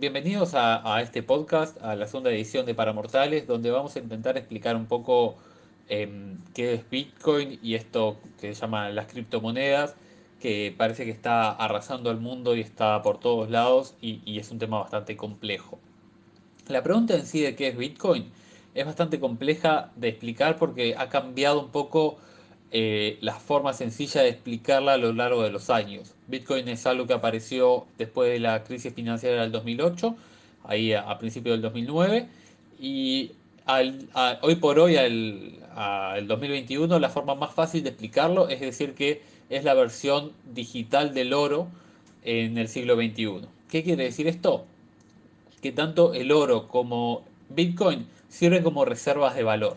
bienvenidos a, este podcast, a la segunda edición de Paramortales, donde vamos a intentar explicar un poco eh, qué es Bitcoin y esto que se llama las criptomonedas, que parece que está arrasando al mundo y está por todos lados y, y es un tema bastante complejo. La pregunta en sí de qué es Bitcoin es bastante compleja de explicar porque ha cambiado un poco eh, la forma sencilla de explicarla a lo largo de los años. Bitcoin es algo que apareció después de la crisis financiera del 2008, ahí a, principios del 2009, y hoy por hoy, al, al 2021, la forma más fácil de explicarlo es decir que es la versión digital del oro en el siglo XXI. ¿Qué quiere decir esto? Que tanto el oro como Bitcoin sirven como reservas de valor.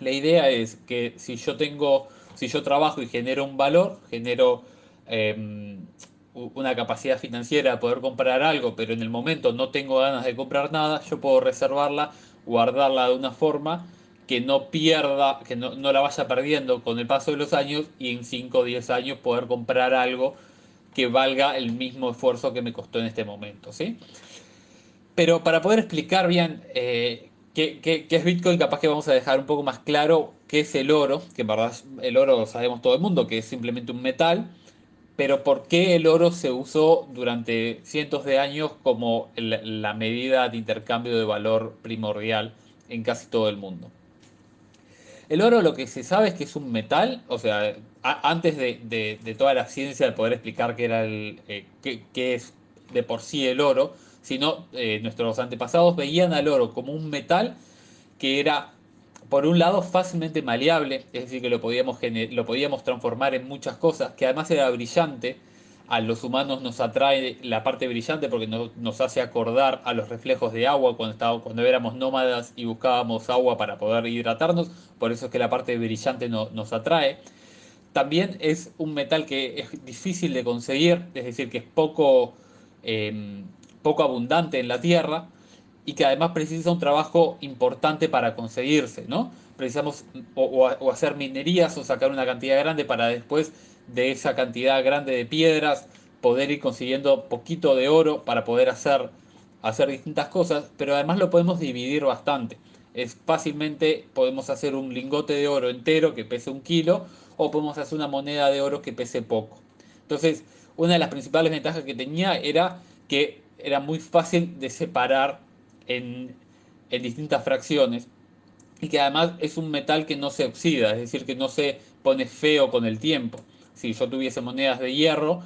La idea es que si yo tengo, si yo trabajo y genero un valor, genero eh, una capacidad financiera de poder comprar algo, pero en el momento no tengo ganas de comprar nada, yo puedo reservarla, guardarla de una forma que no pierda, que no, no la vaya perdiendo con el paso de los años y en 5 o 10 años poder comprar algo que valga el mismo esfuerzo que me costó en este momento, ¿sí? Pero para poder explicar bien eh, qué, es Bitcoin, capaz que vamos a dejar un poco más claro qué es el oro, que en verdad el oro sabemos todo el mundo que es simplemente un metal, pero por qué el oro se usó durante cientos de años como la medida de intercambio de valor primordial en casi todo el mundo. El oro lo que se sabe es que es un metal, o sea, antes de, toda la ciencia de poder explicar qué, era el, eh, qué, es de por sí el oro, sino eh, nuestros antepasados veían al oro como un metal que era, por un lado, fácilmente maleable, es decir, que lo podíamos, lo podíamos transformar en muchas cosas, que además era brillante, a los humanos nos atrae la parte brillante porque nos, hace acordar a los reflejos de agua cuando, cuando éramos nómadas y buscábamos agua para poder hidratarnos, por eso es que la parte brillante no, nos atrae. También es un metal que es difícil de conseguir, es decir, que es poco, eh, poco abundante en la tierra y que además precisa un trabajo importante para conseguirse, ¿no? Precisamos o, hacer minerías o sacar una cantidad grande para después de esa cantidad grande de piedras, poder ir consiguiendo poquito de oro para poder hacer, hacer distintas cosas, pero además lo podemos dividir bastante. Es fácilmente podemos hacer un lingote de oro entero que pese un kilo o podemos hacer una moneda de oro que pese poco. Entonces, una de las principales ventajas que tenía era que era muy fácil de separar en, en distintas fracciones y que además es un metal que no se oxida, es decir, que no se pone feo con el tiempo si yo tuviese monedas de hierro,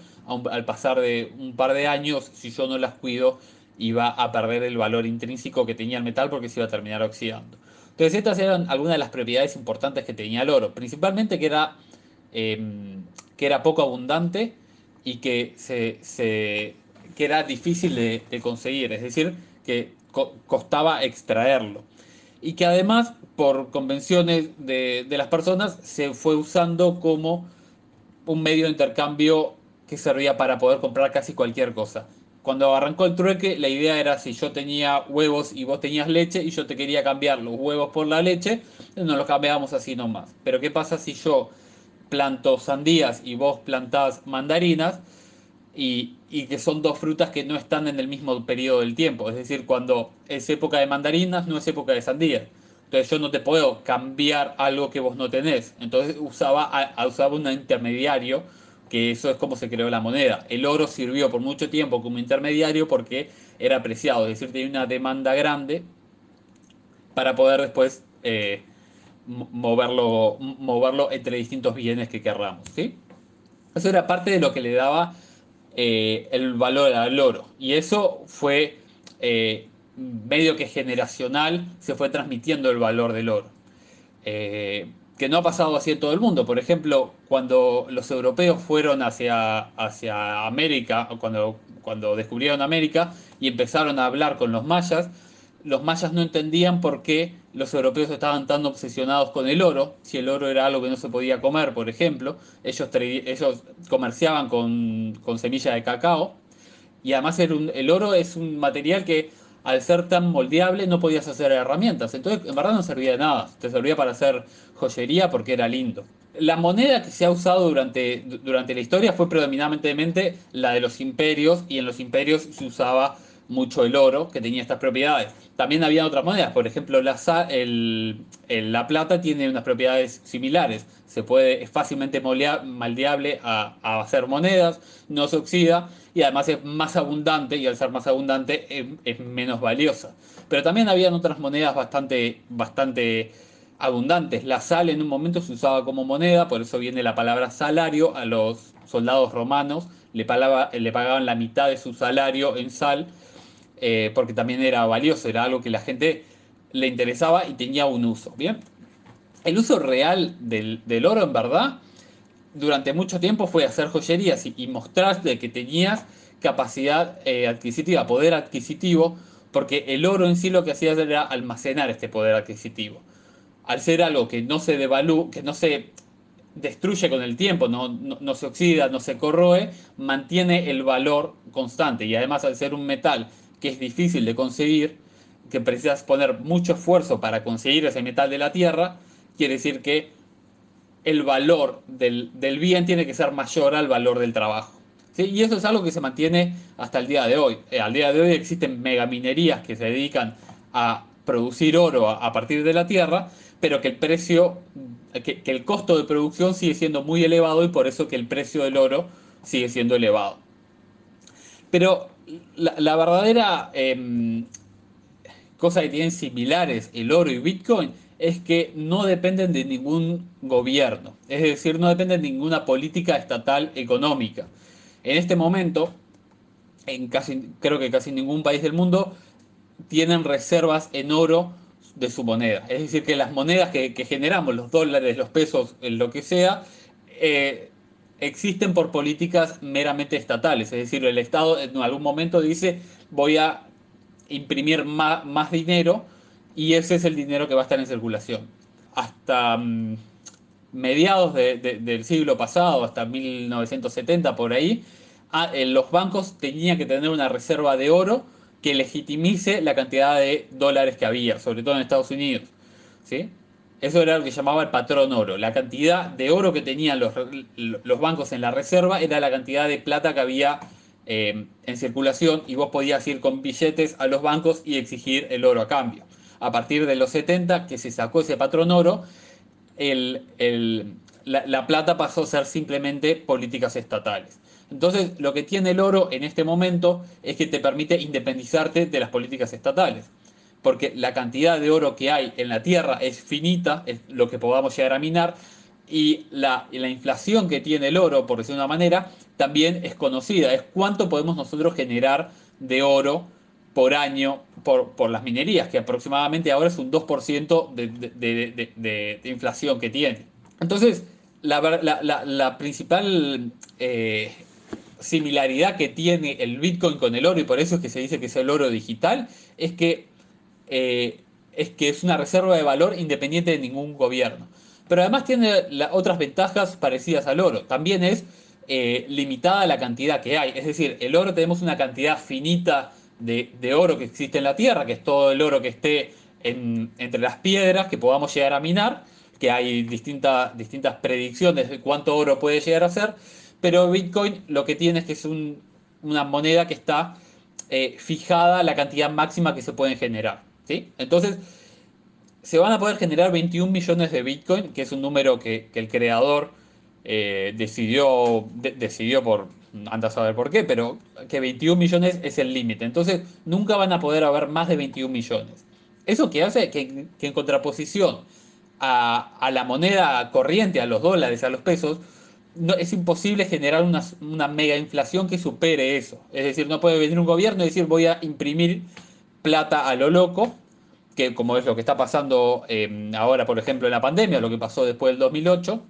al pasar de un par de años, si yo no las cuido, iba a perder el valor intrínseco que tenía el metal porque se iba a terminar oxidando. Entonces estas eran algunas de las propiedades importantes que tenía el oro, principalmente que era, eh, que era poco abundante y que, se, que era difícil de, conseguir, es decir, que co costaba extraerlo. Y que además, por convenciones de, de las personas, se fue usando como un medio de intercambio que servía para poder comprar casi cualquier cosa. Cuando arrancó el trueque, la idea era si yo tenía huevos y vos tenías leche y yo te quería cambiar los huevos por la leche, nos los cambiábamos así nomás. Pero ¿qué pasa si yo planto sandías y vos plantás mandarinas y, que son dos frutas que no están en el mismo periodo del tiempo? Es decir, cuando es época de mandarinas, no es época de sandías. Entonces yo no te puedo cambiar algo que vos no tenés. Entonces usaba, a, usaba un intermediario, que eso es como se creó la moneda. El oro sirvió por mucho tiempo como intermediario porque era apreciado, es decir, tenía una demanda grande para poder después eh, moverlo, moverlo entre distintos bienes que querramos. ¿sí? Eso era parte de lo que le daba eh, el valor al oro. Y eso fue eh, medio que generacional se fue transmitiendo el valor del oro. Eh, que no ha pasado así en todo el mundo. Por ejemplo, cuando los europeos fueron hacia, hacia América, cuando, cuando descubrieron América y empezaron a hablar con los mayas, los mayas no entendían por qué los europeos estaban tan obsesionados con el oro, si el oro era algo que no se podía comer, por ejemplo. Ellos, ellos comerciaban con, con semilla de cacao y además el, el oro es un material que al ser tan moldeable no podías hacer herramientas. Entonces, en verdad no servía de nada. Te servía para hacer joyería porque era lindo. La moneda que se ha usado durante, durante la historia fue predominantemente la de los imperios y en los imperios se usaba mucho el oro, que tenía estas propiedades. También había otras monedas, por ejemplo, la, el, la plata tiene unas propiedades similares. Se puede, es fácilmente moldeable a, hacer monedas, no se oxida y además es más abundante y al ser más abundante es, es menos valiosa. Pero también habían otras monedas bastante, bastante abundantes. La sal en un momento se usaba como moneda, por eso viene la palabra salario a los soldados romanos. Le, le pagaban la mitad de su salario en sal, eh, porque también era valioso, era algo que la gente le interesaba y tenía un uso. Bien, el uso real del, oro, en verdad, durante mucho tiempo fue hacer joyerías y, mostrar que tenías capacidad eh, adquisitiva, poder adquisitivo, porque el oro en sí lo que hacía era almacenar este poder adquisitivo al ser algo que no se devalúa, que no se destruye con el tiempo, no, no, se oxida, no se corroe, mantiene el valor constante. Y además al ser un metal que es difícil de conseguir, que precisas poner mucho esfuerzo para conseguir ese metal de la tierra, quiere decir que el valor del, bien tiene que ser mayor al valor del trabajo. Y eso es algo que se mantiene hasta el día de hoy. Eh, al día de hoy existen megaminerías que se dedican a producir oro a partir de la tierra pero que el precio, que, el costo de producción sigue siendo muy elevado y por eso que el precio del oro sigue siendo elevado. Pero la, verdadera em, cosa que tienen similares el oro y Bitcoin es que no dependen de ningún gobierno, es decir, no dependen de ninguna política estatal económica. En este momento, en casi, creo que casi ningún país del mundo tienen reservas en oro de su moneda. Es decir, que las monedas que, generamos, los dólares, los pesos, lo que sea, eh, existen por políticas meramente estatales. Es decir, el Estado en algún momento dice voy a imprimir más, dinero y ese es el dinero que va a estar en circulación. Hasta mm, mediados del siglo pasado, hasta 1970 por ahí, ah, los bancos tenían que tener una reserva de oro que legitimice la cantidad de dólares que había, sobre todo en Estados Unidos. ¿sí? Eso era lo que llamaba el patrón oro. La cantidad de oro que tenían los, bancos en la reserva era la cantidad de plata que había eh, en circulación y vos podías ir con billetes a los bancos y exigir el oro a cambio. A partir de los 70, que se sacó ese patrón oro, la plata pasó a ser simplemente políticas estatales. Entonces, lo que tiene el oro en este momento es que te permite independizarte de las políticas estatales, porque la cantidad de oro que hay en la tierra es finita, es lo que podamos llegar a minar, y la, inflación que tiene el oro, por decirlo de una manera, también es conocida, es cuánto podemos nosotros generar de oro por año por, las minerías, que aproximadamente ahora es un 2% de, inflación que tiene. Entonces, la, principal eh, similaridad que tiene el Bitcoin con el oro, y por eso es que se dice que es el oro digital, es que, eh, es, que es una reserva de valor independiente de ningún gobierno. Pero además tiene otras ventajas parecidas al oro. También es eh, limitada la cantidad que hay. Es decir, el oro tenemos una cantidad finita de, oro que existe en la Tierra, que es todo el oro que esté entre las piedras que podamos llegar a minar, que hay distintas predicciones de cuánto oro puede llegar a ser pero Bitcoin lo que tiene es que es una moneda que está eh, fijada la cantidad máxima que se pueden generar. Entonces, se van a poder generar 21 millones de Bitcoin, que es un número que, el creador eh, decidió, decidió por, anda a saber por qué, pero que 21 millones es el límite. Entonces, nunca van a poder haber más de 21 millones. Eso que hace que, en contraposición a, la moneda corriente, a los dólares, a los pesos, es imposible generar una, mega inflación que supere eso. Es decir, no puede venir un gobierno y decir voy a imprimir plata a lo loco, que como es lo que está pasando em, ahora, por ejemplo, en la pandemia, lo que pasó después del 2008,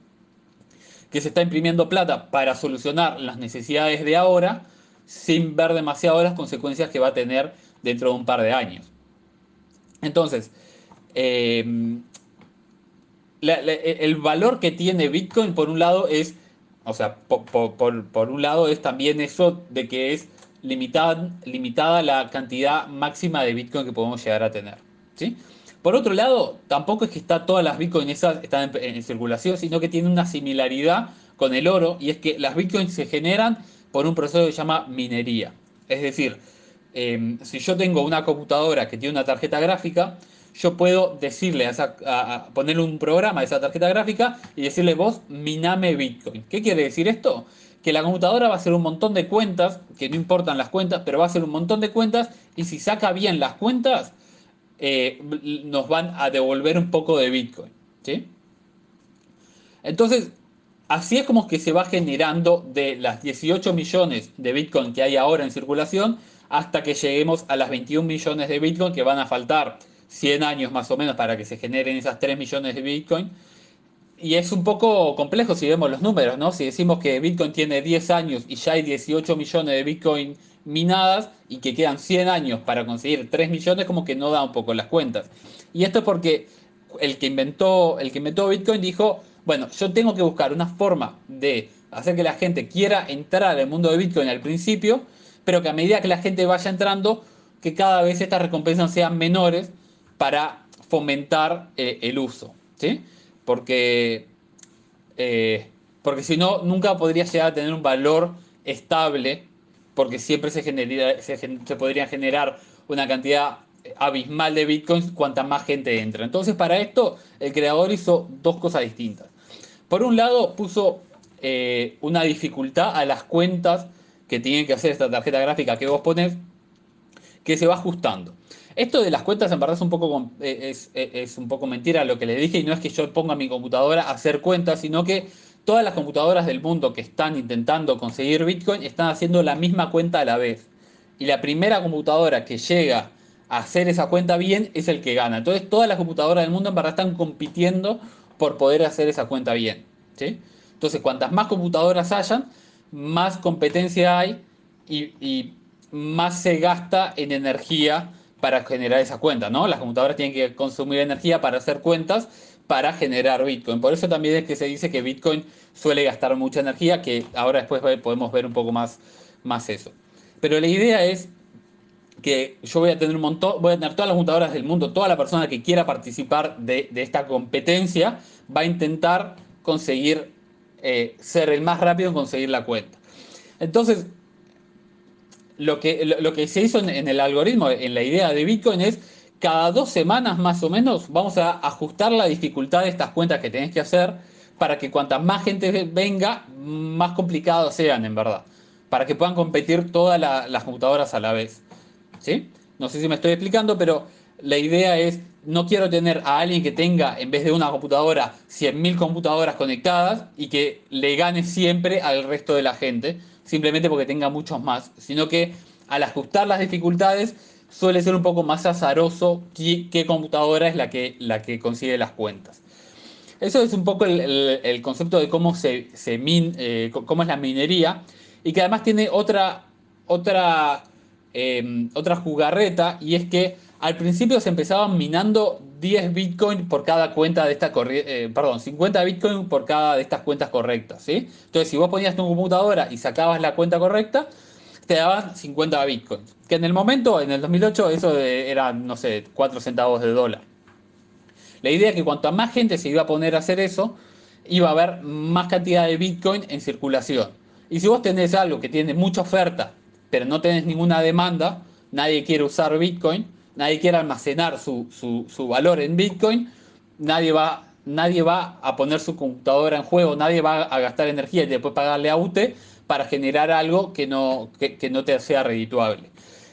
que se está imprimiendo plata para solucionar las necesidades de ahora, sin ver demasiado las consecuencias que va a tener dentro de un par de años. Entonces, em, el valor que tiene Bitcoin, por un lado, es o sea, por, un lado es también eso de que es limitada, la cantidad máxima de Bitcoin que podemos llegar a tener. ¿sí? Por otro lado, tampoco es que está todas las Bitcoin esas están en, circulación, sino que tiene una similaridad con el oro y es que las Bitcoins se generan por un proceso que se llama minería. Es decir, em, si yo tengo una computadora que tiene una tarjeta gráfica, yo puedo decirle a, ponerle un programa a esa tarjeta gráfica y decirle vos miname Bitcoin. ¿Qué quiere decir esto? Que la computadora va a hacer un montón de cuentas, que no importan las cuentas, pero va a hacer un montón de cuentas y si saca bien las cuentas, eh, nos van a devolver un poco de Bitcoin. ¿sí? Entonces, así es como que se va generando de las 18 millones de Bitcoin que hay ahora en circulación hasta que lleguemos a las 21 millones de Bitcoin que van a faltar 100 años más o menos para que se generen esas 3 millones de Bitcoin. Y es un poco complejo si vemos los números, ¿no? Si decimos que Bitcoin tiene 10 años y ya hay 18 millones de Bitcoin minadas y que quedan 100 años para conseguir 3 millones, como que no da un poco las cuentas. Y esto es porque el que inventó, el que inventó Bitcoin dijo, bueno, yo tengo que buscar una forma de hacer que la gente quiera entrar al mundo de Bitcoin al principio, pero que a medida que la gente vaya entrando, que cada vez estas recompensas sean menores para fomentar eh, el uso, ¿sí? Porque, eh, porque si no, nunca podría llegar a tener un valor estable, porque siempre se, se, se podría generar una cantidad abismal de bitcoins cuanta más gente entra. Entonces, para esto, el creador hizo dos cosas distintas. Por un lado, puso eh, una dificultad a las cuentas que tienen que hacer esta tarjeta gráfica que vos pones, que se va ajustando. Esto de las cuentas en verdad es un poco, eh, eh, es, un poco mentira lo que le dije y no es que yo ponga mi computadora a hacer cuentas, sino que todas las computadoras del mundo que están intentando conseguir Bitcoin están haciendo la misma cuenta a la vez. Y la primera computadora que llega a hacer esa cuenta bien es el que gana. Entonces todas las computadoras del mundo en verdad están compitiendo por poder hacer esa cuenta bien. ¿sí? Entonces cuantas más computadoras hayan, más competencia hay y más se gasta en energía para generar esa cuenta, ¿no? Las computadoras tienen que consumir energía para hacer cuentas para generar Bitcoin. Por eso también es que se dice que Bitcoin suele gastar mucha energía, que ahora después podemos ver un poco más, más eso. Pero la idea es que yo voy a tener un montón, voy a tener todas las computadoras del mundo, toda la persona que quiera participar de, esta competencia va a intentar conseguir eh, ser el más rápido en conseguir la cuenta. Entonces, lo que, lo, que se hizo en, el algoritmo, en la idea de Bitcoin es cada dos semanas más o menos vamos a ajustar la dificultad de estas cuentas que tenés que hacer para que cuanta más gente venga, más complicados sean en verdad, para que puedan competir todas las computadoras a la vez. ¿Sí? No sé si me estoy explicando, pero la idea es, no quiero tener a alguien que tenga, en vez de una computadora, 100.000 computadoras conectadas y que le gane siempre al resto de la gente, simplemente porque tenga muchos más, sino que al ajustar las dificultades suele ser un poco más azaroso qué, computadora es la que, la que consigue las cuentas. Eso es un poco el, concepto de cómo, se, min, eh, cómo es la minería y que además tiene otra, otra, em, otra jugarreta y es que al principio se empezaban minando 10 Bitcoin por cada cuenta de esta eh, perdón, 50 Bitcoin por cada de estas cuentas correctas, ¿sí? Entonces, si vos ponías tu computadora y sacabas la cuenta correcta, te daban 50 Bitcoins. Que en el momento, en el 2008, eso era, no sé, 4 centavos de dólar. La idea es que cuanto más gente se iba a poner a hacer eso, iba a haber más cantidad de Bitcoin en circulación. Y si vos tenés algo que tiene mucha oferta, pero no tenés ninguna demanda, nadie quiere usar Bitcoin, nadie quiere almacenar su, valor en Bitcoin, nadie va, nadie va a poner su computadora en juego, nadie va a gastar energía y después pagarle a UTE para generar algo que no, que, no te sea redituable.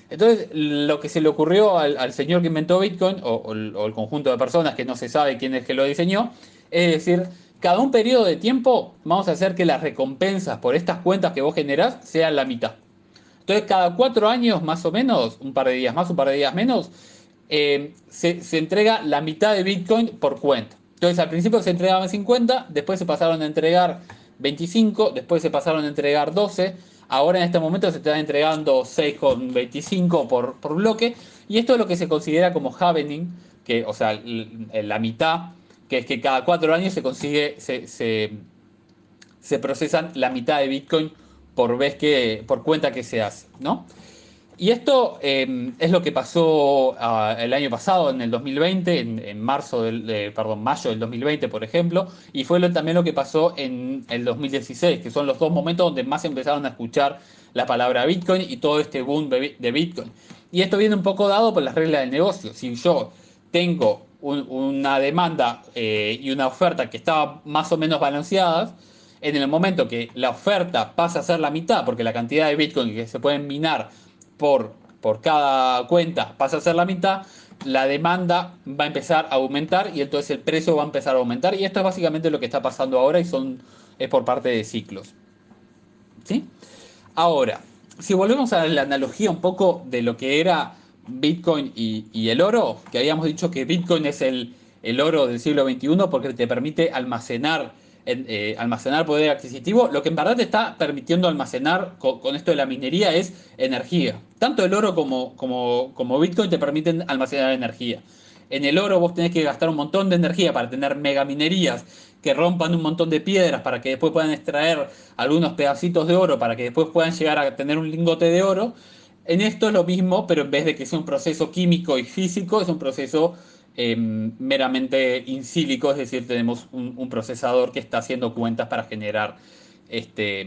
Entonces, lo que se le ocurrió al, señor que inventó Bitcoin, o, el conjunto de personas que no se sabe quién es que lo diseñó, es decir, cada un periodo de tiempo vamos a hacer que las recompensas por estas cuentas que vos generás sean la mitad. Entonces, cada cuatro años más o menos, un par de días más, un par de días menos, eh, se, entrega la mitad de Bitcoin por cuenta. Entonces, al principio se entregaban 50, después se pasaron a entregar 25, después se pasaron a entregar 12, ahora en este momento se están entregando 6,25 por, por bloque, y esto es lo que se considera como happening, que, o sea, la mitad, que es que cada cuatro años se consigue, se, se, se procesan la mitad de Bitcoin por vez que, por cuenta que se hace, ¿no? Y esto eh, es lo que pasó uh, el año pasado, en el 2020, en, marzo del, de, perdón, mayo del 2020, por ejemplo, y fue también lo que pasó en el 2016, que son los dos momentos donde más empezaron a escuchar la palabra Bitcoin y todo este boom de Bitcoin. Y esto viene un poco dado por las reglas del negocio. Si yo tengo un, una demanda eh, y una oferta que estaban más o menos balanceadas, en el momento que la oferta pasa a ser la mitad, porque la cantidad de Bitcoin que se pueden minar por, por cada cuenta pasa a ser la mitad, la demanda va a empezar a aumentar y entonces el precio va a empezar a aumentar. Y esto es básicamente lo que está pasando ahora y son, es por parte de ciclos. ¿Sí? Ahora, si volvemos a la analogía un poco de lo que era Bitcoin y, el oro, que habíamos dicho que Bitcoin es el, el oro del siglo XXI porque te permite almacenar eh, almacenar poder adquisitivo, lo que en verdad te está permitiendo almacenar con, con, esto de la minería es energía. Tanto el oro como, como, como Bitcoin te permiten almacenar energía. En el oro vos tenés que gastar un montón de energía para tener megaminerías que rompan un montón de piedras para que después puedan extraer algunos pedacitos de oro para que después puedan llegar a tener un lingote de oro. En esto es lo mismo, pero en vez de que sea un proceso químico y físico, es un proceso eh, meramente insílico, es decir, tenemos un, procesador que está haciendo cuentas para generar este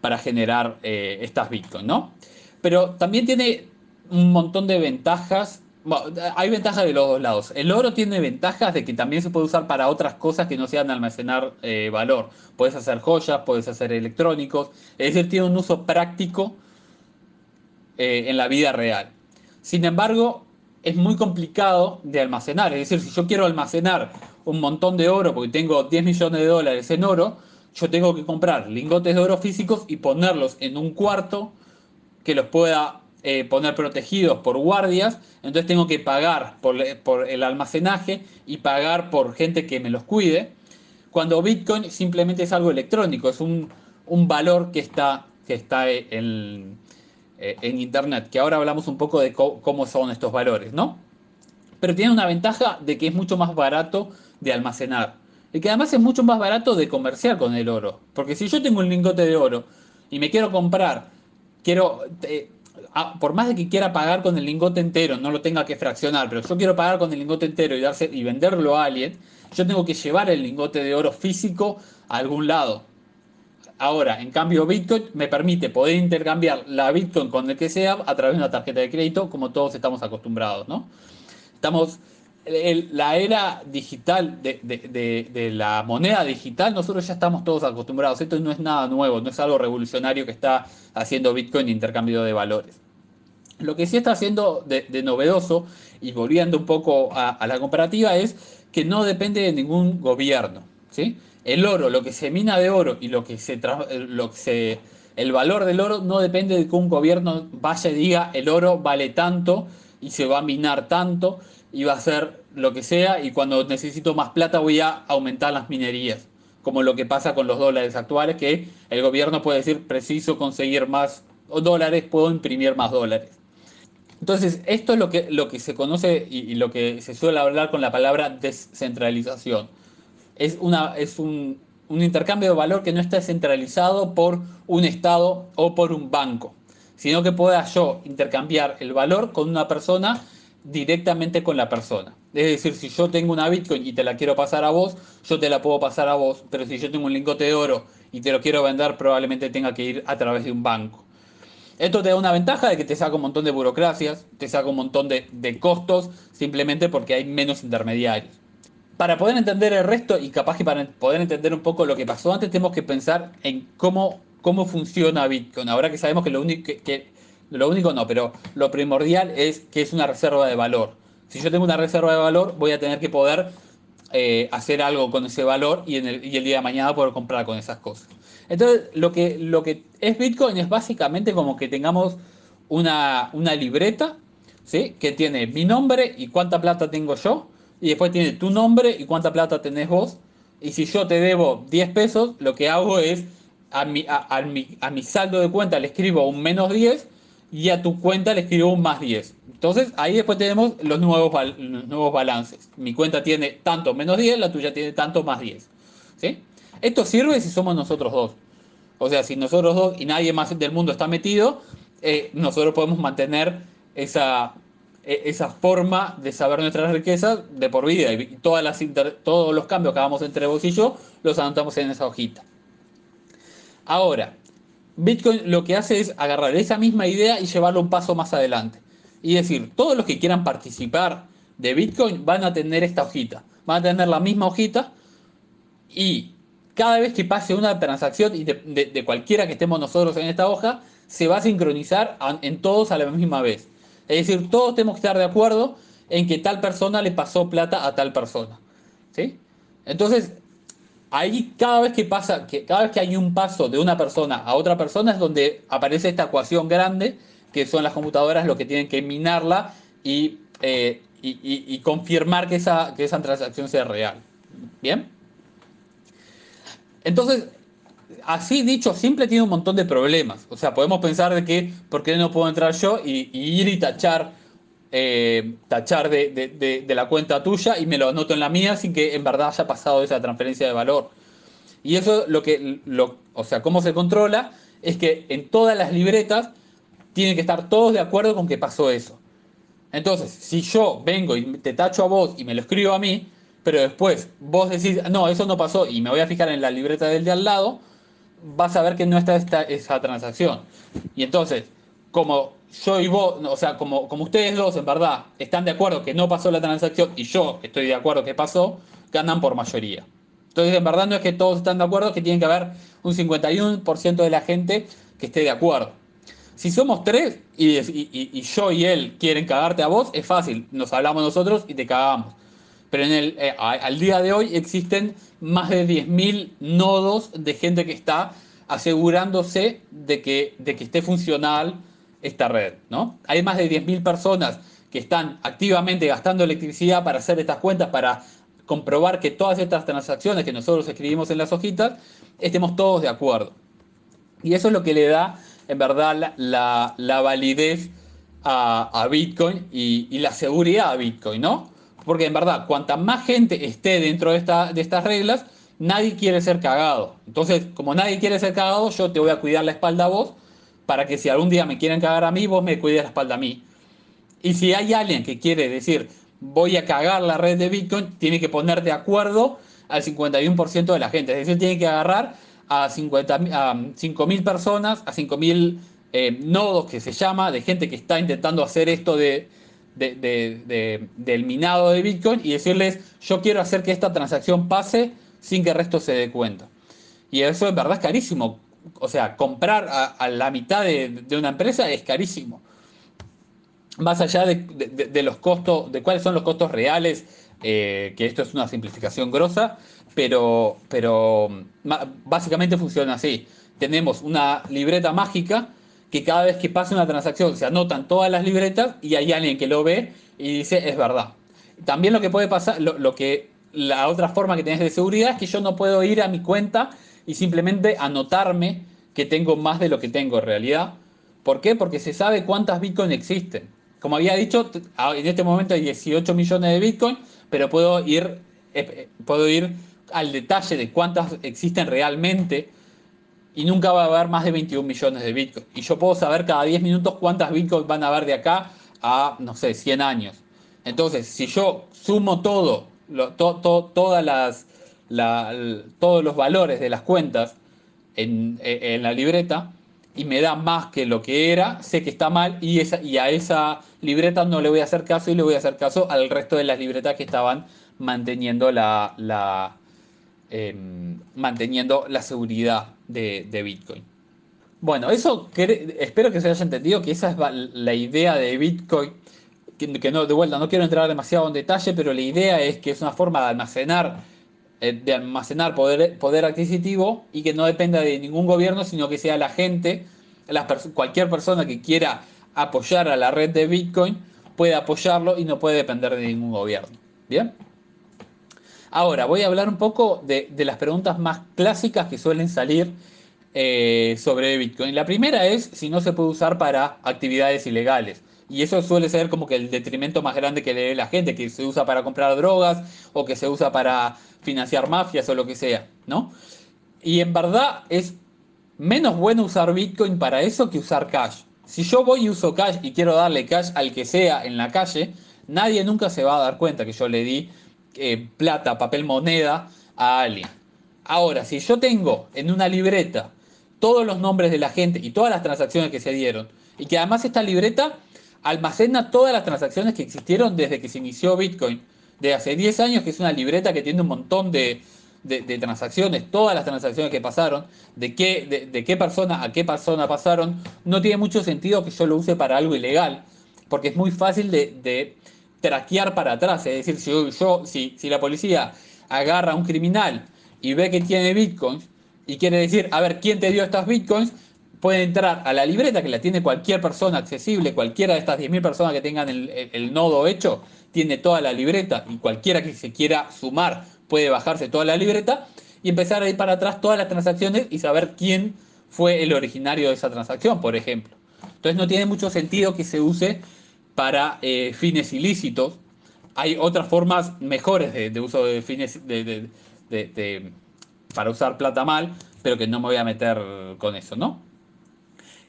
para generar eh, estas bitcoins, ¿no? Pero también tiene un montón de ventajas. Hay ventajas de los dos lados. El oro tiene ventajas de que también se puede usar para otras cosas que no sean almacenar eh, valor. Puedes hacer joyas, puedes hacer electrónicos. Es decir, tiene un uso práctico eh, en la vida real. Sin embargo, es muy complicado de almacenar. Es decir, si yo quiero almacenar un montón de oro porque tengo 10 millones de dólares en oro, yo tengo que comprar lingotes de oro físicos y ponerlos en un cuarto que los pueda eh, poner protegidos por guardias. Entonces tengo que pagar por, por, el almacenaje y pagar por gente que me los cuide. Cuando Bitcoin simplemente es algo electrónico, es un, un valor que está, que está en, en Internet, que ahora hablamos un poco de cómo son estos valores, ¿no? Pero tiene una ventaja de que es mucho más barato de almacenar. Y que además es mucho más barato de comerciar con el oro. Porque si yo tengo un lingote de oro y me quiero comprar, quiero, eh, por más de que quiera pagar con el lingote entero, no lo tenga que fraccionar, pero yo quiero pagar con el lingote entero y, darse, y venderlo a alguien, yo tengo que llevar el lingote de oro físico a algún lado. Ahora, en cambio, Bitcoin me permite poder intercambiar la Bitcoin con el que sea a través de una tarjeta de crédito, como todos estamos acostumbrados, ¿no? Estamos, el, la era digital de, la moneda digital, nosotros ya estamos todos acostumbrados. Esto no es nada nuevo, no es algo revolucionario que está haciendo Bitcoin intercambio de valores. Lo que sí está haciendo de, novedoso, y volviendo un poco a, a la comparativa, es que no depende de ningún gobierno, ¿sí? El oro, lo que se mina de oro y lo que se, el valor del oro no depende de que un gobierno vaya y diga el oro vale tanto y se va a minar tanto y va a hacer lo que sea y cuando necesito más plata voy a aumentar las minerías, como lo que pasa con los dólares actuales, que el gobierno puede decir preciso conseguir más dólares, puedo imprimir más dólares. Entonces, esto es lo que, lo que se conoce y lo que se suele hablar con la palabra descentralización es, un, un, intercambio de valor que no está centralizado por un Estado o por un banco, sino que pueda yo intercambiar el valor con una persona directamente con la persona. Es decir, si yo tengo una Bitcoin y te la quiero pasar a vos, yo te la puedo pasar a vos, pero si yo tengo un lingote de oro y te lo quiero vender, probablemente tenga que ir a través de un banco. Esto te da una ventaja de que te saca un montón de burocracias, te saca un montón de, de costos, simplemente porque hay menos intermediarios para poder entender el resto y capaz que para poder entender un poco lo que pasó antes, tenemos que pensar en cómo, cómo funciona Bitcoin. Ahora que sabemos que lo único que, lo único no, pero lo primordial es que es una reserva de valor. Si yo tengo una reserva de valor, voy a tener que poder eh, hacer algo con ese valor y, en el, y el día de mañana poder comprar con esas cosas. Entonces, lo que, lo que es Bitcoin es básicamente como que tengamos una, una libreta ¿sí? que tiene mi nombre y cuánta plata tengo yo y después tiene tu nombre y cuánta plata tenés vos. Y si yo te debo 10 pesos, lo que hago es a mi, a, mi, a mi saldo de cuenta le escribo un menos 10 y a tu cuenta le escribo un más 10. Entonces ahí después tenemos los nuevos, los nuevos balances. Mi cuenta tiene tanto menos 10, la tuya tiene tanto más 10. ¿sí? Esto sirve si somos nosotros dos. O sea, si nosotros dos y nadie más del mundo está metido, eh, nosotros podemos mantener esa, esa forma de saber nuestras riquezas de por vida. Y todas las todos los cambios que hagamos entre vos y yo los anotamos en esa hojita. Ahora, Bitcoin lo que hace es agarrar esa misma idea y llevarlo un paso más adelante. Y decir, todos los que quieran participar de Bitcoin van a tener esta hojita. Van a tener la misma hojita y cada vez que pase una transacción y de, cualquiera que estemos nosotros en esta hoja, se va a sincronizar en todos a la misma vez. Es decir, todos tenemos que estar de acuerdo en que tal persona le pasó plata a tal persona. ¿sí? Entonces, ahí cada vez que pasa, que cada vez que hay un paso de una persona a otra persona es donde aparece esta ecuación grande, que son las computadoras lo que tienen que minarla y, eh, confirmar que esa, que esa transacción sea real. ¿Bien? Entonces, así dicho, siempre tiene un montón de problemas. O sea, podemos pensar de que, ¿por qué no puedo entrar yo y, ir y tachar, eh, tachar de, la cuenta tuya y me lo anoto en la mía sin que en verdad haya pasado esa transferencia de valor? Y eso lo que, lo, o sea, cómo se controla es que en todas las libretas tienen que estar todos de acuerdo con que pasó eso. Entonces, si yo vengo y te tacho a vos y me lo escribo a mí, pero después vos decís, no, eso no pasó y me voy a fijar en la libreta del de al lado, vas a ver que no está esta, esa transacción. Y entonces, como yo y vos, o sea, como, como ustedes dos en verdad están de acuerdo que no pasó la transacción y yo estoy de acuerdo que pasó, ganan por mayoría. Entonces, en verdad no es que todos están de acuerdo, que tiene que haber un 51% de la gente que esté de acuerdo. Si somos tres y, y, yo y él quieren cagarte a vos, es fácil, nos hablamos nosotros y te cagamos pero en el, eh, al día de hoy existen más de 10.000 nodos de gente que está asegurándose de que, de que esté funcional esta red. ¿no? Hay más de 10.000 personas que están activamente gastando electricidad para hacer estas cuentas, para comprobar que todas estas transacciones que nosotros escribimos en las hojitas, estemos todos de acuerdo. Y eso es lo que le da, en verdad, la, validez a, Bitcoin y, y, la seguridad a Bitcoin, ¿no? Porque en verdad, cuanta más gente esté dentro de, esta, de estas reglas, nadie quiere ser cagado. Entonces, como nadie quiere ser cagado, yo te voy a cuidar la espalda a vos para que si algún día me quieren cagar a mí, vos me cuides la espalda a mí. Y si hay alguien que quiere decir, voy a cagar la red de Bitcoin, tiene que poner de acuerdo al 51% de la gente. Es decir, tiene que agarrar a, 50, a 5.000 personas, a 5.000 eh, nodos que se llama, de gente que está intentando hacer esto de, del minado de Bitcoin y decirles, yo quiero hacer que esta transacción pase sin que el resto se dé cuenta. Y eso en verdad es carísimo. O sea, comprar a, la mitad de, una empresa es carísimo. Más allá de, los costos, de cuáles son los costos reales, eh, que esto es una simplificación grosa, pero, pero básicamente funciona así. Tenemos una libreta mágica que cada vez que pasa una transacción se anotan todas las libretas y hay alguien que lo ve y dice es verdad. También lo que puede pasar, lo, que la otra forma que tenés de seguridad es que yo no puedo ir a mi cuenta y simplemente anotarme que tengo más de lo que tengo en realidad. ¿Por qué? Porque se sabe cuántas Bitcoin existen. Como había dicho, en este momento hay 18 millones de Bitcoin, pero puedo ir, eh, puedo ir al detalle de cuántas existen realmente y nunca va a haber más de 21 millones de Bitcoin. Y yo puedo saber cada 10 minutos cuántas Bitcoin van a haber de acá a, no sé, 100 años. Entonces, si yo sumo todo, todas las, todos los valores de las cuentas en, en, la libreta y me da más que lo que era, sé que está mal y, esa, y a esa libreta no le voy a hacer caso y le voy a hacer caso al resto de las libretas que estaban manteniendo la, la Em, manteniendo la seguridad de, Bitcoin. Bueno, eso espero que se haya entendido que esa es la idea de Bitcoin. Que, no, de vuelta, no quiero entrar demasiado en detalle, pero la idea es que es una forma de almacenar, eh, de almacenar poder, poder adquisitivo y que no dependa de ningún gobierno, sino que sea la gente, cualquier persona que quiera apoyar a la red de Bitcoin puede apoyarlo y no puede depender de ningún gobierno. ¿Bien? Ahora, voy a hablar un poco de, las preguntas más clásicas que suelen salir eh, sobre Bitcoin. La primera es si no se puede usar para actividades ilegales. Y eso suele ser como que el detrimento más grande que le dé la gente, que se usa para comprar drogas o que se usa para financiar mafias o lo que sea, ¿no? Y en verdad es menos bueno usar Bitcoin para eso que usar cash. Si yo voy y uso cash y quiero darle cash al que sea en la calle, nadie nunca se va a dar cuenta que yo le di eh, plata, papel moneda a alguien. Ahora, si yo tengo en una libreta todos los nombres de la gente y todas las transacciones que se dieron, y que además esta libreta almacena todas las transacciones que existieron desde que se inició Bitcoin, de hace 10 años, que es una libreta que tiene un montón de, transacciones, todas las transacciones que pasaron, de qué, de, qué persona a qué persona pasaron, no tiene mucho sentido que yo lo use para algo ilegal, porque es muy fácil de, traquear para atrás. Es decir, si, yo, si, si la policía agarra a un criminal y ve que tiene bitcoins y quiere decir, a ver, ¿quién te dio estas bitcoins? Puede entrar a la libreta que la tiene cualquier persona accesible, cualquiera de estas 10.000 personas que tengan el nodo hecho, tiene toda la libreta y cualquiera que se quiera sumar puede bajarse toda la libreta y empezar a ir para atrás todas las transacciones y saber quién fue el originario de esa transacción, por ejemplo. Entonces no tiene mucho sentido que se use para eh, fines ilícitos. Hay otras formas mejores de, uso de fines para usar plata mal, pero que no me voy a meter con eso, ¿no?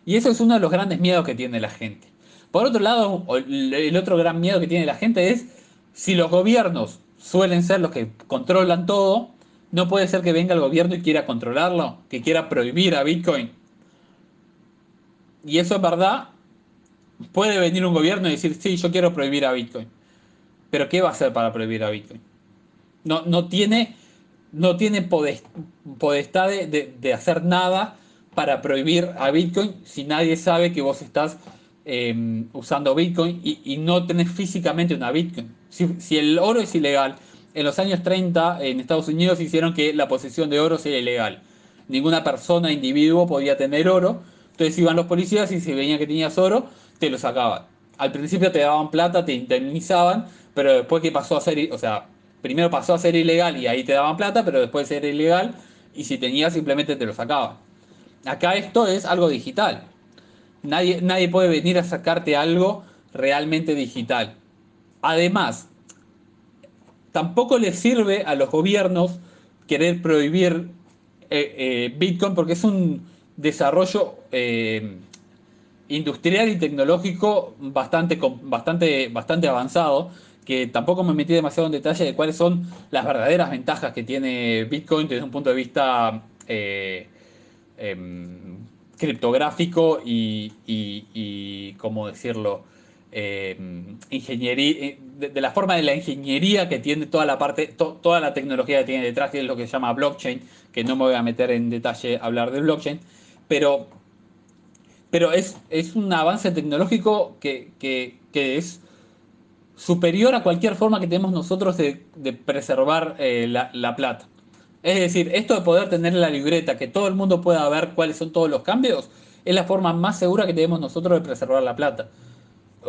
Y eso es uno de los grandes miedos que tiene la gente. Por otro lado, el otro gran miedo que tiene la gente es si los gobiernos suelen ser los que controlan todo, no puede ser que venga el gobierno y quiera controlarlo, que quiera prohibir a Bitcoin. Y eso es verdad. Puede venir un gobierno y decir, sí, yo quiero prohibir a Bitcoin. Pero ¿qué va a hacer para prohibir a Bitcoin? No, no tiene, no tiene podestad de, de hacer nada para prohibir a Bitcoin si nadie sabe que vos estás Em, usando Bitcoin y, no tenés físicamente una Bitcoin. Si, el oro es ilegal, en los años 30 en Estados Unidos hicieron que la posesión de oro sea ilegal. Ninguna persona, individuo podía tener oro. Entonces iban los policías y si veían que tenías oro, te lo sacaban. Al principio te daban plata, te indemnizaban, pero después que pasó a ser, o sea, primero pasó a ser ilegal y ahí te daban plata, pero después era ilegal y si tenías simplemente te lo sacaban. Acá esto es algo digital. Nadie, puede venir a sacarte algo realmente digital. Además, tampoco les sirve a los gobiernos querer prohibir eh, eh, Bitcoin porque es un desarrollo eh, industrial y tecnológico bastante, bastante, bastante avanzado, que tampoco me metí demasiado en detalle de cuáles son las verdaderas ventajas que tiene Bitcoin desde un punto de vista em, criptográfico y, ¿cómo decirlo? Eh, ingeniería, eh, de, la forma de la ingeniería que tiene toda la parte, toda la tecnología que tiene detrás, que es lo que se llama blockchain, que no me voy a meter en detalle a hablar de blockchain, pero, pero es, es un avance tecnológico que, es superior a cualquier forma que tenemos nosotros de, preservar eh, la, la plata. Es decir, esto de poder tener la libreta, que todo el mundo pueda ver cuáles son todos los cambios, es la forma más segura que tenemos nosotros de preservar la plata.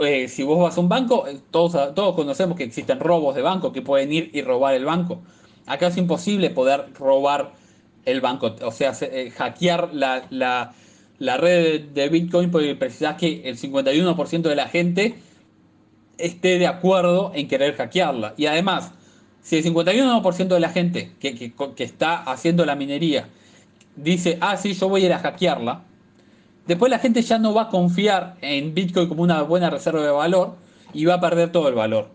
Eh, si vos vas a un banco, eh, todos, todos conocemos que existen robos de banco, que pueden ir y robar el banco. Acá es imposible poder robar el banco, o sea, hackear la, la, red de Bitcoin porque precisás que el 51% de la gente esté de acuerdo en querer hackearla. Y además, si el 51% de la gente que, está haciendo la minería dice, ah, sí, yo voy a ir a hackearla, después la gente ya no va a confiar en Bitcoin como una buena reserva de valor y va a perder todo el valor.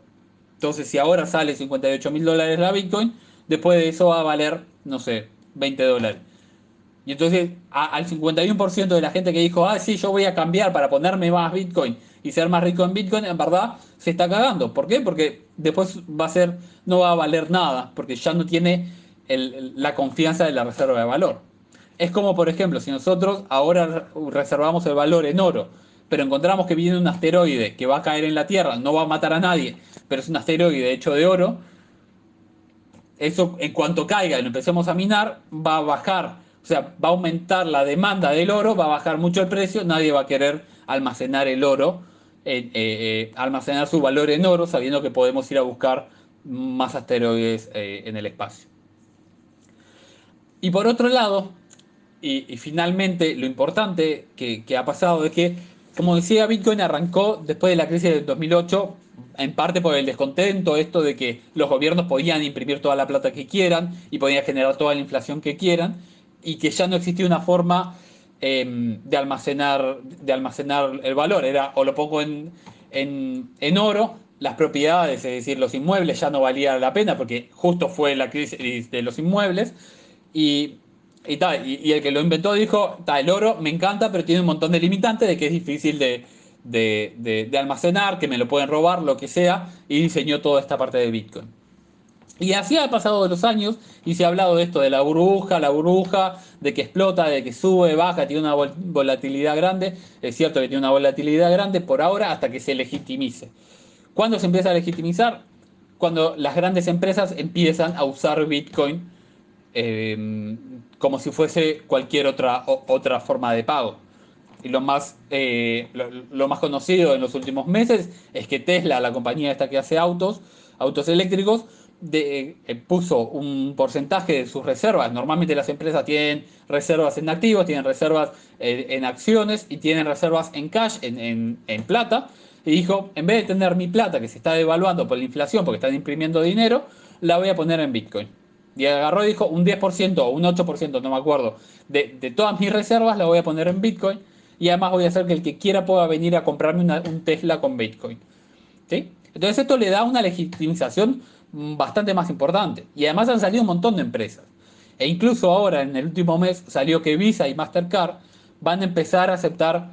Entonces, si ahora sale 58 mil dólares la Bitcoin, después de eso va a valer, no sé, 20 dólares. Y entonces al 51% de la gente que dijo, ah, sí, yo voy a cambiar para ponerme más Bitcoin y ser más rico en Bitcoin, en verdad se está cagando. ¿Por qué? Porque después va a ser, no va a valer nada, porque ya no tiene la confianza de la reserva de valor. Es como, por ejemplo, si nosotros ahora reservamos el valor en oro, pero encontramos que viene un asteroide que va a caer en la Tierra, no va a matar a nadie, pero es un asteroide hecho de oro, eso en cuanto caiga y lo empecemos a minar, va a bajar sea, va a aumentar la demanda del oro, va a bajar mucho el precio, nadie va a querer almacenar el oro, eh, eh, almacenar su valor en oro, sabiendo que podemos ir a buscar más asteroides eh, en el espacio. Y por otro lado, y, finalmente lo importante que, que, ha pasado es que, como decía, Bitcoin arrancó después de la crisis del 2008, en parte por el descontento, esto de que los gobiernos podían imprimir toda la plata que quieran y podían generar toda la inflación que quieran, y que ya no existía una forma em, de, almacenar, de almacenar el valor. Era o lo pongo en, en, oro, las propiedades, es decir, los inmuebles ya no valía la pena porque justo fue la crisis de los inmuebles. Y, y, y, el que lo inventó dijo, el oro me encanta, pero tiene un montón de limitantes de que es difícil de, de, almacenar, que me lo pueden robar, lo que sea, y diseñó toda esta parte de Bitcoin. Y así ha pasado de los años y se ha hablado de esto, de la burbuja, la burbuja, de que explota, de que sube, baja, tiene una volatilidad grande. Es cierto que tiene una volatilidad grande por ahora hasta que se legitimice. ¿Cuándo se empieza a legitimizar? Cuando las grandes empresas empiezan a usar Bitcoin eh, como si fuese cualquier otra, otra forma de pago y lo más, eh, lo, más conocido en los últimos meses es que Tesla, la compañía esta que hace autos, autos eléctricos, de, eh, puso un porcentaje de sus reservas. Normalmente las empresas tienen reservas en activos, tienen reservas eh, en acciones y tienen reservas en cash, en, plata. Y dijo, en vez de tener mi plata que se está devaluando por la inflación porque están imprimiendo dinero, la voy a poner en Bitcoin. Y agarró y dijo un 10% o un 8%, no me acuerdo, de, todas mis reservas la voy a poner en Bitcoin y además voy a hacer que el que quiera pueda venir a comprarme un Tesla con Bitcoin. Entonces esto le da una legitimización bastante más importante. Y además han salido un montón de empresas. E incluso ahora, en el último mes, salió que Visa y Mastercard van a empezar a aceptar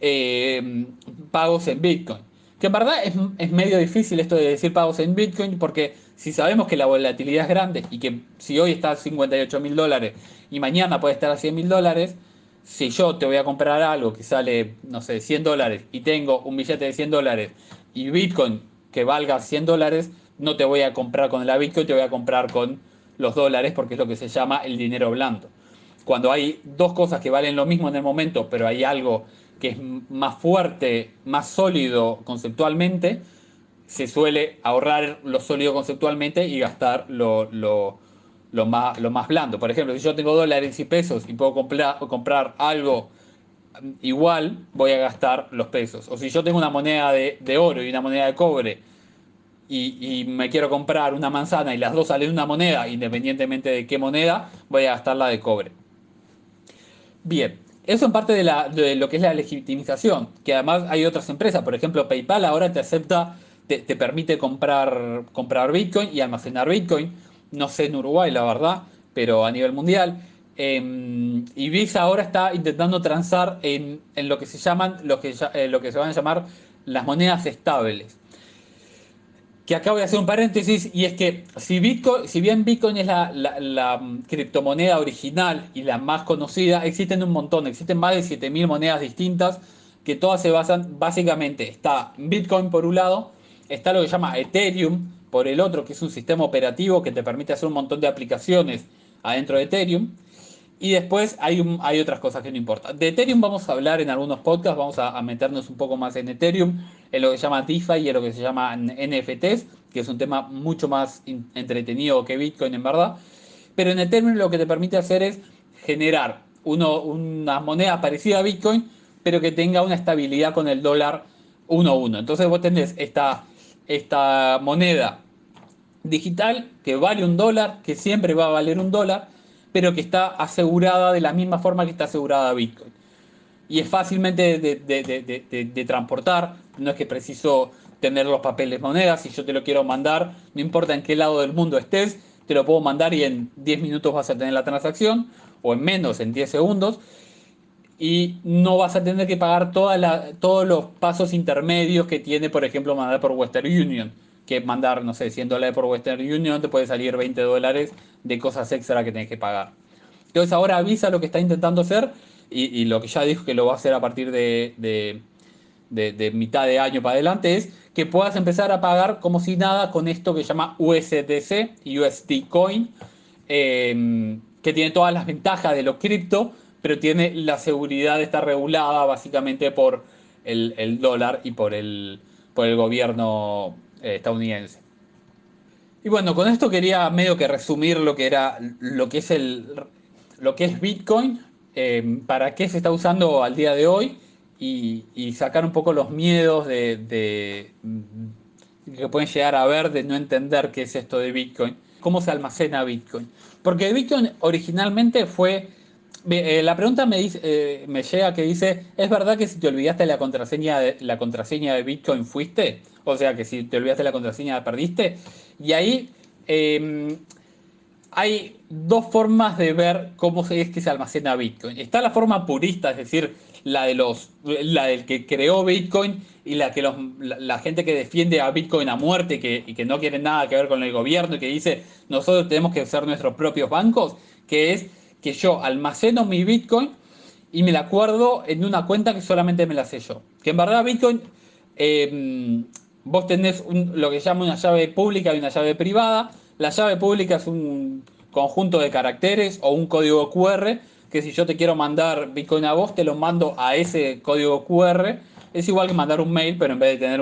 eh, pagos en Bitcoin. Que en verdad es, es, medio difícil esto de decir pagos en Bitcoin porque si sabemos que la volatilidad es grande y que si hoy está a 58 mil dólares y mañana puede estar a 100 mil dólares, si yo te voy a comprar algo que sale, no sé, 100 dólares y tengo un billete de 100 dólares y Bitcoin que valga 100 dólares, no te voy a comprar con la Bitcoin, te voy a comprar con los dólares porque es lo que se llama el dinero blando. Cuando hay dos cosas que valen lo mismo en el momento, pero hay algo que es más fuerte, más sólido conceptualmente, se suele ahorrar lo sólido conceptualmente y gastar lo, más, blando. Por ejemplo, si yo tengo dólares y pesos y puedo comprar algo igual, voy a gastar los pesos. O si yo tengo una moneda de, oro y una moneda de cobre y, me quiero comprar una manzana y las dos salen una moneda, independientemente de qué moneda, voy a gastar la de cobre. Bien, eso en parte de, lo que es la legitimización, que además hay otras empresas, por ejemplo PayPal ahora te acepta, te, te permite comprar, comprar Bitcoin y almacenar Bitcoin no sé en Uruguay, la verdad, pero a nivel mundial. Y Visa ahora está intentando transar en, lo que se llaman, lo que, eh, lo que se van a llamar las monedas estables. Que acá voy a hacer un paréntesis y es que si, Bitcoin, si bien Bitcoin es la, mm, criptomoneda original y la más conocida, existen un montón, existen más de 7.000 monedas distintas que todas se basan, básicamente, está Bitcoin por un lado, está lo que se llama Ethereum, por el otro, que es un sistema operativo que te permite hacer un montón de aplicaciones adentro de Ethereum. Y después hay, hay otras cosas que no importan. De Ethereum vamos a hablar en algunos podcasts, vamos a, meternos un poco más en Ethereum, en lo que se llama DeFi y en lo que se llama NFTs, que es un tema mucho más entretenido que Bitcoin en verdad. Pero en Ethereum lo que te permite hacer es generar una moneda parecida a Bitcoin, pero que tenga una estabilidad con el dólar 1-1. Entonces vos tenés esta, esta moneda digital que vale un dólar, que siempre va a valer un dólar, pero que está asegurada de la misma forma que está asegurada Bitcoin. Y es fácilmente de, transportar, no es que preciso tener los papeles monedas, si yo te lo quiero mandar, no importa en qué lado del mundo estés, te lo puedo mandar y en 10 minutos vas a tener la transacción, o en menos, en 10 segundos, y no vas a tener que pagar todos los pasos intermedios que tiene, por ejemplo, mandar por Western Union que mandar, no sé, 100 dólares por Western Union, te puede salir 20 dólares de cosas extra que tenés que pagar. Entonces ahora avisa lo que está intentando hacer y, lo que ya dijo que lo va a hacer a partir de, de, mitad de año para adelante es que puedas empezar a pagar como si nada con esto que se llama USDC, USD Coin, em, que tiene todas las ventajas de los cripto, pero tiene la seguridad de estar regulada básicamente por el, dólar y por el, por el gobierno eh, estadounidense. Y bueno, con esto quería medio que resumir lo que era lo que es el lo que es Bitcoin, eh, para qué se está usando al día de hoy y, sacar un poco los miedos de, que pueden llegar a ver de no entender qué es esto de Bitcoin, cómo se almacena Bitcoin. Porque Bitcoin originalmente fue Eh, la pregunta me, eh, me llega que dice, ¿es verdad que si te olvidaste la contraseña, de, la contraseña de Bitcoin fuiste? O sea, que si te olvidaste la contraseña perdiste. Y ahí em, hay dos formas de ver cómo es que se almacena Bitcoin. Está la forma purista, es decir, la, de los, la del que creó Bitcoin y la que la, gente que defiende a Bitcoin a muerte que, y que no quiere nada que ver con el gobierno y que dice nosotros tenemos que ser nuestros propios bancos, que es que yo almaceno mi Bitcoin y me la acuerdo en una cuenta que solamente me la sé yo. Que en verdad Bitcoin, em, vos tenés lo que llama una llave pública y una llave privada. La llave pública es un conjunto de caracteres o un código QR que si yo te quiero mandar Bitcoin a vos, te lo mando a ese código QR. Es igual que mandar un mail, pero en vez de tener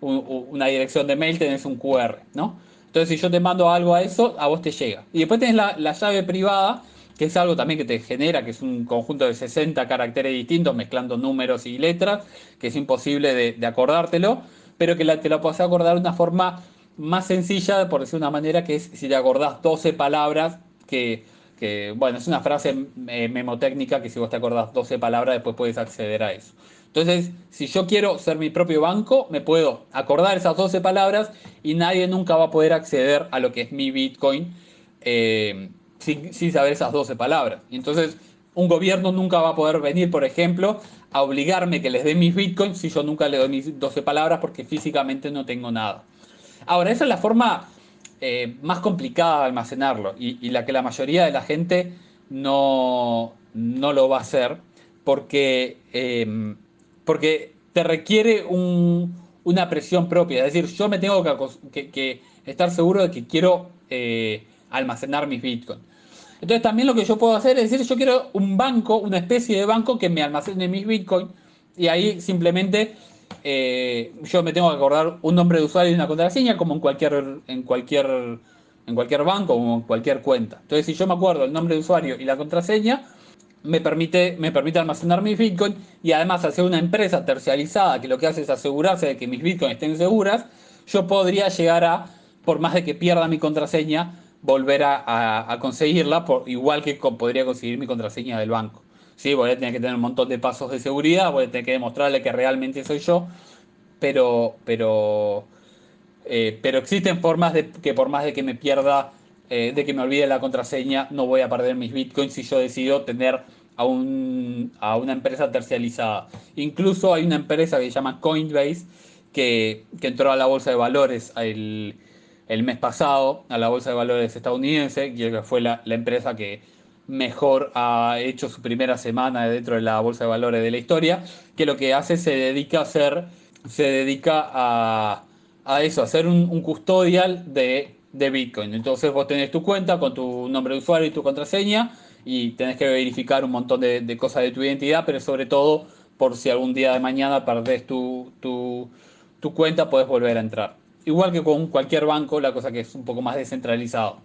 una dirección de mail, tenés un QR, ¿no? Entonces, si yo te mando algo a eso, a vos te llega. Y después tenés la llave privada, que es algo también que te genera, que es un conjunto de 60 caracteres distintos mezclando números y letras, que es imposible de, acordártelo, pero que te lo puedes acordar de una forma más sencilla, por decir una manera, que es si te acordás 12 palabras, que, bueno, es una frase eh, memotécnica que si vos te acordás 12 palabras, después puedes acceder a eso. Entonces, si yo quiero ser mi propio banco, me puedo acordar esas 12 palabras y nadie nunca va a poder acceder a lo que es mi Bitcoin. Eh, sin, saber esas 12 palabras. Entonces un gobierno nunca va a poder venir, por ejemplo, a obligarme que les dé mis bitcoins si yo nunca le doy mis 12 palabras porque físicamente no tengo nada. Ahora, esa es la forma eh, más complicada de almacenarlo y, la que la mayoría de la gente no, no lo va a hacer porque, em, porque te requiere una presión propia. Es decir, yo me tengo que, estar seguro de que quiero eh, almacenar mis bitcoins. Entonces también lo que yo puedo hacer es decir, yo quiero un banco, una especie de banco que me almacene mis bitcoins y ahí simplemente eh, yo me tengo que acordar un nombre de usuario y una contraseña como en cualquier, en cualquier, en cualquier banco o en cualquier cuenta. Entonces si yo me acuerdo el nombre de usuario y la contraseña, me permite, me permite almacenar mis bitcoins y además hacer una empresa terciarizada que lo que hace es asegurarse de que mis bitcoins estén seguras, yo podría llegar a, por más de que pierda mi contraseña, volver a, conseguirla, por, igual que podría conseguir mi contraseña del banco. Sí, voy a tener que tener un montón de pasos de seguridad, voy a tener que demostrarle que realmente soy yo, pero, pero, eh, pero existen formas de que por más de que me pierda, eh, de que me olvide la contraseña, no voy a perder mis bitcoins si yo decido tener a, un, a una empresa tercializada. Incluso hay una empresa que se llama Coinbase que, que entró a la bolsa de valores el, el mes pasado a la Bolsa de Valores estadounidense, que fue la, empresa que mejor ha hecho su primera semana dentro de la Bolsa de Valores de la historia, que lo que hace se dedica a hacer, se dedica a, eso, a hacer un, custodial de, Bitcoin. Entonces vos tenés tu cuenta con tu nombre de usuario y tu contraseña y tenés que verificar un montón de, cosas de tu identidad, pero sobre todo por si algún día de mañana perdés tu, tu, tu cuenta, puedes volver a entrar igual que con cualquier banco, la cosa que es un poco más descentralizado.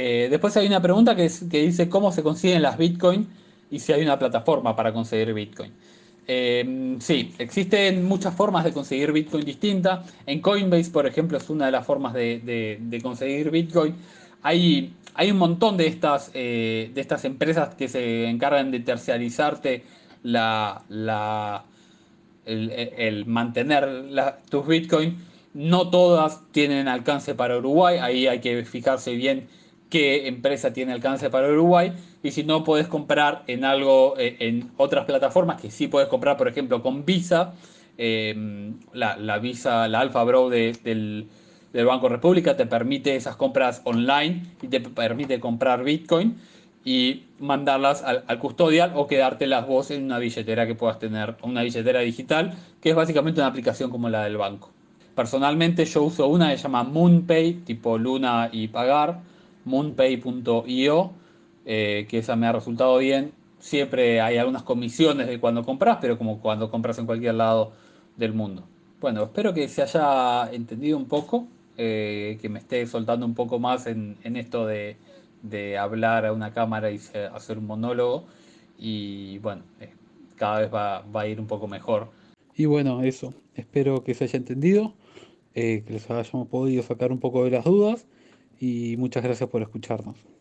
Eh, después hay una pregunta que, dice cómo se consiguen las Bitcoin y si hay una plataforma para conseguir Bitcoin. Eh, sí, existen muchas formas de conseguir Bitcoin distintas. En Coinbase, por ejemplo, es una de las formas de, conseguir Bitcoin. Hay, hay, un montón de estas, eh, de estas empresas que se encargan de terciarizarte la, el, mantener tus Bitcoin no todas tienen alcance para Uruguay, ahí hay que fijarse bien qué empresa tiene alcance para Uruguay y si no puedes comprar en algo eh, en otras plataformas que sí puedes comprar por ejemplo con Visa em, la, Visa la Alfa Bro del, Banco República te permite esas compras online y te permite comprar Bitcoin y mandarlas al, al, custodial o quedártelas vos en una billetera que puedas tener, una billetera digital, que es básicamente una aplicación como la del banco. Personalmente yo uso una que se llama MoonPay, tipo Luna y pagar, moonpay.io, eh, que esa me ha resultado bien. Siempre hay algunas comisiones de cuando compras, pero como cuando compras en cualquier lado del mundo. Bueno, espero que se haya entendido un poco, eh, que me esté soltando un poco más en, esto de, hablar a una cámara y hacer un monólogo. Y bueno, eh, cada vez va, va a ir un poco mejor. Y bueno, eso. Espero que se haya entendido. Eh, que les hayamos podido sacar un poco de las dudas y muchas gracias por escucharnos.